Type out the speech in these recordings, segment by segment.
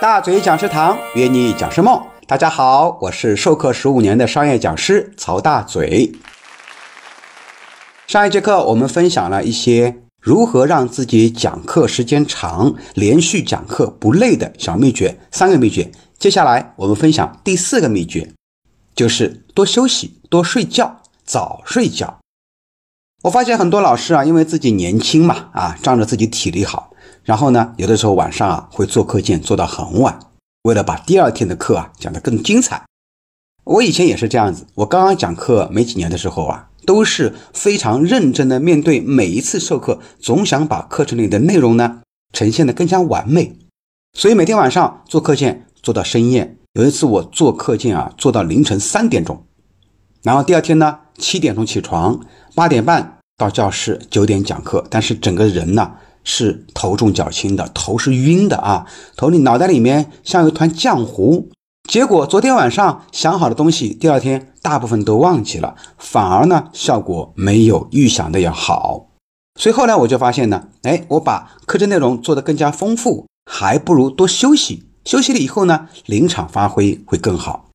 大嘴讲师堂约你讲师梦，大家好，我是授课十五年的商业讲师曹大嘴。上一节课我们分享了一些如何让自己讲课时间长、连续讲课不累的小秘诀，三个秘诀。接下来我们分享第四个秘诀，就是多休息、多睡觉、早睡觉。我发现很多老师啊，因为自己年轻嘛，啊，仗着自己体力好，然后呢，有的时候晚上啊会做课件做到很晚，为了把第二天的课啊讲得更精彩。我以前也是这样子，我刚刚讲课没几年的时候啊，都是非常认真的面对每一次授课，总想把课程里的内容呢呈现得更加完美，所以每天晚上做课件做到深夜。有一次我做课件啊做到凌晨三点钟，然后第二天呢七点钟起床。八点半到教室，九点讲课，但是整个人呢是头重脚轻的，头是晕的啊，头里脑袋里面像一团浆糊。结果昨天晚上想好的东西，第二天大部分都忘记了，反而呢效果没有预想的要好。所以后来我就发现呢，哎，我把课程内容做得更加丰富，还不如多休息。休息了以后呢，临场发挥会更好。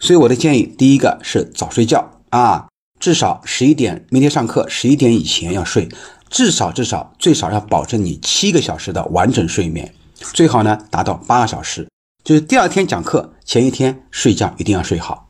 所以我的建议，第一个是早睡觉啊。至少十一点，明天上课十一点以前要睡，至少至少最少要保证你七个小时的完整睡眠，最好呢达到八个小时。就是第二天讲课前一天睡觉一定要睡好。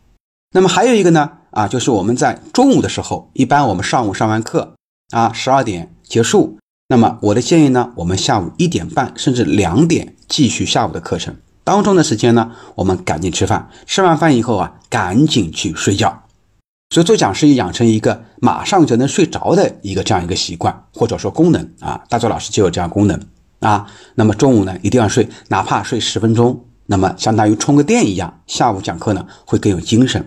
那么还有一个呢，啊，就是我们在中午的时候，一般我们上午上完课啊，十二点结束，那么我的建议呢，我们下午一点半甚至两点继续下午的课程，当中的时间呢，我们赶紧吃饭，吃完饭以后啊，赶紧去睡觉。所以做讲师也养成一个马上就能睡着的一个这样一个习惯，或者说功能啊，大周老师就有这样功能啊。那么中午呢一定要睡，哪怕睡十分钟，那么相当于充个电一样，下午讲课呢会更有精神。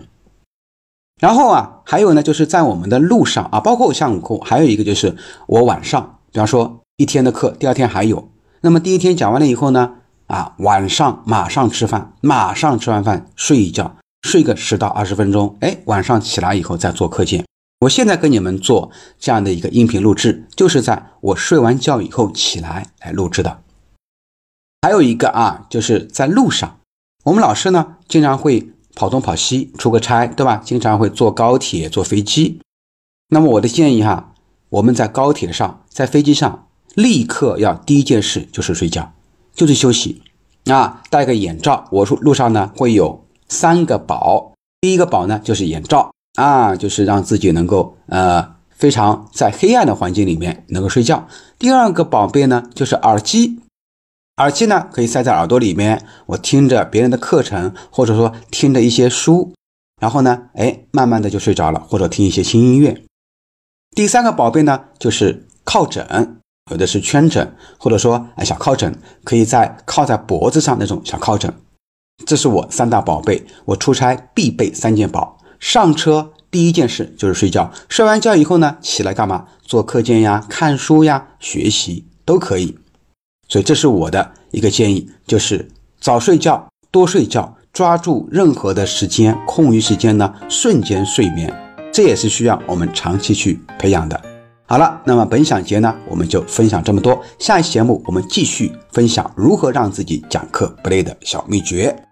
然后啊，还有呢就是在我们的路上啊，包括像午课还有一个就是我晚上，比方说一天的课，第二天还有，那么第一天讲完了以后呢，啊晚上马上吃饭，马上吃完饭睡一觉。睡个十到二十分钟，哎，晚上起来以后再做课件。我现在跟你们做这样的一个音频录制，就是在我睡完觉以后起来来录制的。还有一个啊，就是在路上，我们老师呢经常会跑东跑西出个差，对吧？经常会坐高铁、坐飞机。那么我的建议哈，我们在高铁上、在飞机上，立刻要第一件事就是睡觉，就是休息啊，戴个眼罩。我说路上呢会有。三个宝，第一个宝呢就是眼罩啊，就是让自己能够呃非常在黑暗的环境里面能够睡觉。第二个宝贝呢就是耳机，耳机呢可以塞在耳朵里面，我听着别人的课程，或者说听着一些书，然后呢，哎，慢慢的就睡着了，或者听一些轻音乐。第三个宝贝呢就是靠枕，有的是圈枕，或者说哎小靠枕，可以在靠在脖子上那种小靠枕。这是我三大宝贝，我出差必备三件宝。上车第一件事就是睡觉，睡完觉以后呢，起来干嘛？做课件呀、看书呀、学习都可以。所以这是我的一个建议，就是早睡觉、多睡觉，抓住任何的时间空余时间呢，瞬间睡眠，这也是需要我们长期去培养的。好了，那么本小节呢，我们就分享这么多。下一期节目我们继续分享如何让自己讲课不累的小秘诀。